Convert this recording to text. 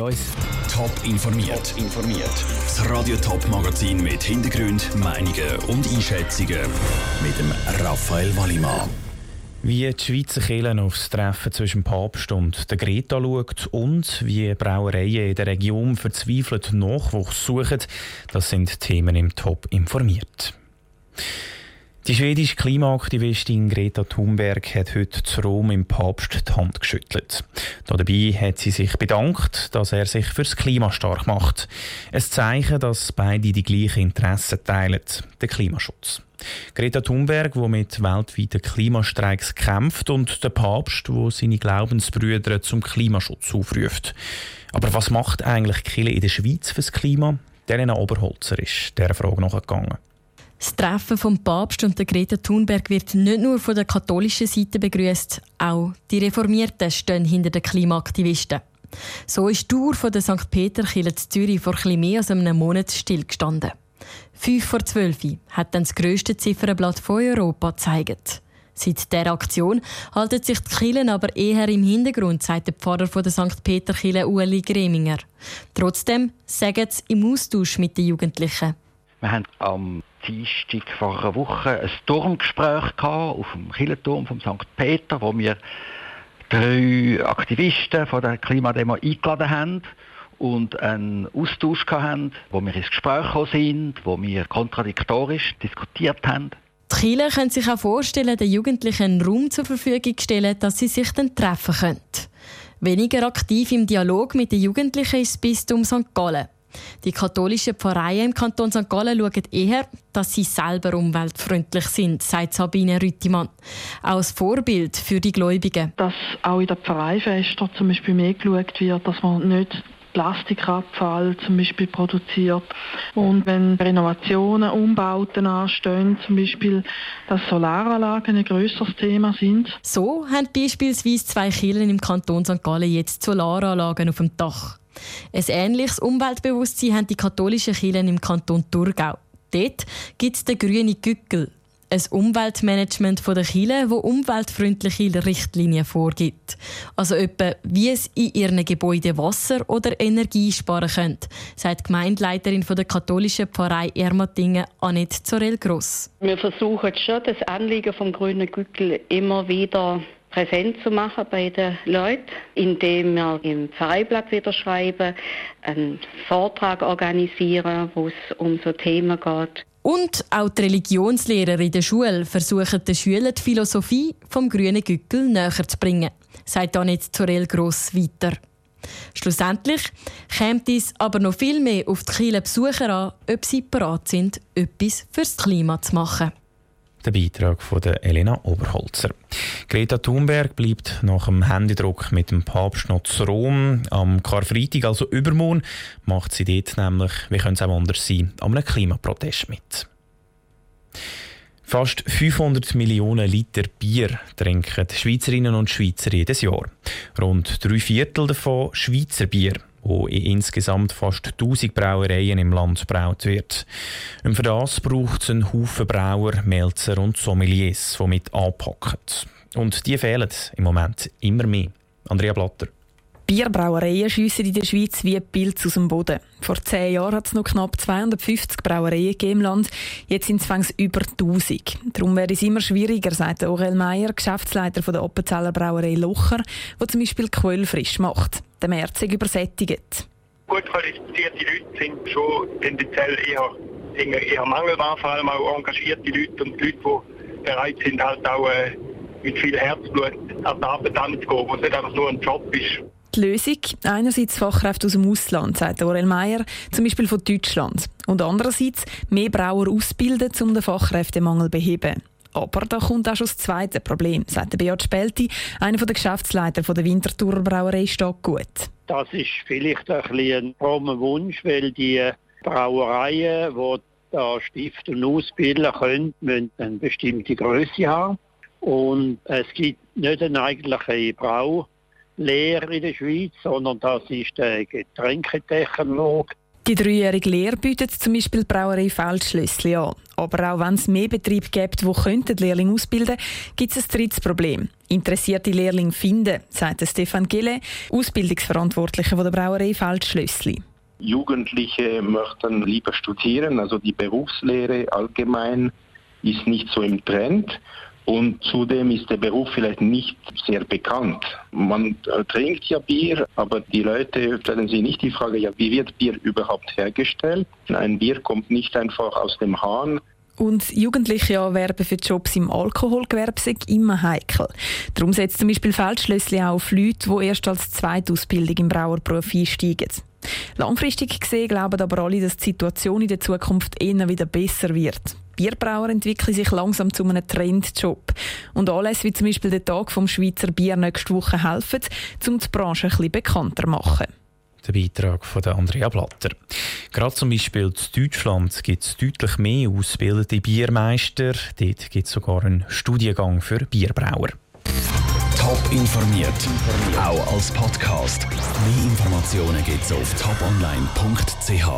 uns. Top informiert. Top informiert. Das Radio Top Magazin mit Hintergrund, Meinungen und Einschätzungen mit dem Raphael Wallimann. Wie die Schweizer Kirche aufs Treffen zwischen Papst und der Greta schaut und wie Brauereien in der Region verzweifelt Nachwuchs suchen, das sind Themen im Top informiert. Die schwedische Klimaaktivistin Greta Thunberg hat heute zu Rom im Papst die Hand geschüttelt. Dabei hat sie sich bedankt, dass er sich fürs Klima stark macht. Ein Zeichen, dass beide die gleichen Interessen teilen, den Klimaschutz. Greta Thunberg, die mit weltweiten Klimastreiks kämpft, und der Papst, der seine Glaubensbrüder zum Klimaschutz aufruft. Aber was macht eigentlich Kille in der Schweiz fürs Klima? Der Oberholzer ist der Frage nachgegangen. Das Treffen vom Papst und der Greta Thunberg wird nicht nur von der katholischen Seite begrüßt, auch die Reformierten stehen hinter den Klimaaktivisten. So ist die Tour von der St. Peter-Kirche in Zürich vor etwas mehr als einem Monat stillgestanden. Fünf vor zwölf hat dann das grösste Ziffernblatt von Europa gezeigt. Seit dieser Aktion halten sich die Kirchen aber eher im Hintergrund, sagt der Pfarrer von der St. Peter-Kirche Ueli Greminger. Trotzdem sagen sie im Austausch mit den Jugendlichen. Wir haben am Dienstag vor einer Woche ein Turmgespräch auf dem Kirchenturm von St. Peter, wo wir drei Aktivisten von der Klimademo eingeladen haben und einen Austausch hatten, wo wir ins Gespräch gekommen sind, wo wir kontradiktorisch diskutiert haben. Die Kirche können sich auch vorstellen, den Jugendlichen einen Raum zur Verfügung stellen, dass sie sich dann treffen können. Weniger aktiv im Dialog mit den Jugendlichen ist das Bistum St. Gallen. Die katholischen Pfarreien im Kanton St. Gallen schauen eher, dass sie selber umweltfreundlich sind, sagt Sabine Rüttimann. Auch als Vorbild für die Gläubigen. Dass auch in den Pfarreifesten zum Beispiel mehr geschaut wird, dass man nicht Plastikabfall zum Beispiel produziert. Und wenn Renovationen, Umbauten anstehen, zum Beispiel, dass Solaranlagen ein grösseres Thema sind. So haben beispielsweise zwei Kirchen im Kanton St. Gallen jetzt Solaranlagen auf dem Dach. Ein ähnliches Umweltbewusstsein haben die katholischen Kirchen im Kanton Thurgau. Dort gibt es den grünen Gückel, ein Umweltmanagement der Kirche, das umweltfreundliche Richtlinien vorgibt. Also etwa, wie es in ihren Gebäuden Wasser oder Energie sparen könnt, sagt die Gemeindeleiterin der katholischen Pfarrei Ermatingen, Annette Zorel-Gross. Wir versuchen schon, das Anliegen vom grünen Gückel immer wieder präsent zu machen bei den Leuten, indem wir im Pfarreiblatt wieder schreiben, einen Vortrag organisieren, wo es um so Themen geht. Und auch die Religionslehrer in der Schule versuchen den Schülern die Philosophie vom grünen Gückel näher zu bringen, sagt Annette Zorel Gross weiter. Schlussendlich kommt es aber noch viel mehr auf die Kirche Besucher an, ob sie bereit sind, etwas fürs Klima zu machen. Der Beitrag von der Elena Oberholzer. Greta Thunberg bleibt nach dem Händedruck mit dem Papst noch zu Rom. Am Karfreitag, also übermorgen, macht sie dort nämlich, wie könnte es auch anders sein, an einem Klimaprotest mit. Fast 500 Millionen Liter Bier trinken Schweizerinnen und Schweizer jedes Jahr. Rund drei Viertel davon Schweizer Bier wo in insgesamt fast 1000 Brauereien im Land braut wird. Und für das braucht es einen Haufen Brauer, Melzer und Sommeliers, die mit anpacken. Und die fehlen im Moment immer mehr. Andrea Blatter. Bierbrauereien schiessen in der Schweiz wie Pilz aus dem Boden. Vor zehn Jahren hat es noch knapp 250 Brauereien im Land. Jetzt sind es über 1000. Darum wäre es immer schwieriger, sagt Aurel Meyer, Geschäftsleiter der Appenzeller Brauerei Locher, der zum Beispiel Quell frisch macht. Der März ist übersättigt. Gut qualifizierte Leute sind schon tendenziell eher, eher mangelbar, vor allem auch engagierte Leute und Leute, die bereit sind, halt auch äh, mit viel Herzblut an die Arbeit anzugehen, wo es nicht einfach nur ein Job ist. Die Lösung? Einerseits Fachkräfte aus dem Ausland, sagt Aurel Meyer, zum Beispiel von Deutschland. Und andererseits mehr Brauer ausbilden, um den Fachkräftemangel zu beheben. Aber da kommt auch schon das zweite Problem, sagt Beat Spelti, einer der Geschäftsleiter der Winterthurer Brauerei Stockgut. Das ist vielleicht ein, ein frommer Wunsch, weil die Brauereien, die da stiften und ausbilden können, müssen eine bestimmte Größe haben. Und es gibt nicht eine eigentliche Brau- Lehre in der Schweiz, sondern das ist der Getränketechnologe. Die dreijährige Lehre bietet zum Beispiel die Brauerei Feldschlössli an. Aber auch wenn es mehr Betriebe gibt, die die Lehrlinge ausbilden könnten, gibt es ein drittes Problem. Interessierte Lehrlinge finden, sagt Stefan Gille, Ausbildungsverantwortlicher der Brauerei Feldschlössli. Jugendliche möchten lieber studieren, also die Berufslehre allgemein ist nicht so im Trend. Und zudem ist der Beruf vielleicht nicht sehr bekannt. Man äh, trinkt ja Bier, aber die Leute stellen sich nicht die Frage, ja, wie wird Bier überhaupt hergestellt? Ein Bier kommt nicht einfach aus dem Hahn. Und Jugendliche anwerben für Jobs im Alkoholgewerbe sind immer heikel. Darum setzt zum Beispiel Feldschlössli auch auf Leute, die erst als Zweitausbildung im Brauerberuf einsteigen. Langfristig gesehen glauben aber alle, dass die Situation in der Zukunft eher wieder besser wird. Bierbrauer entwickeln sich langsam zu einem Trendjob. Und Anlässe wie zum Beispiel der Tag vom Schweizer Bier nächste Woche helfen, um die Branche ein bisschen bekannter zu machen. Der Beitrag von Andrea Blatter. Gerade zum Beispiel in Deutschland gibt es deutlich mehr ausgebildete Biermeister. Dort gibt es sogar einen Studiengang für Bierbrauer. Top informiert, auch als Podcast. Mehr Informationen gibt es auf toponline.ch.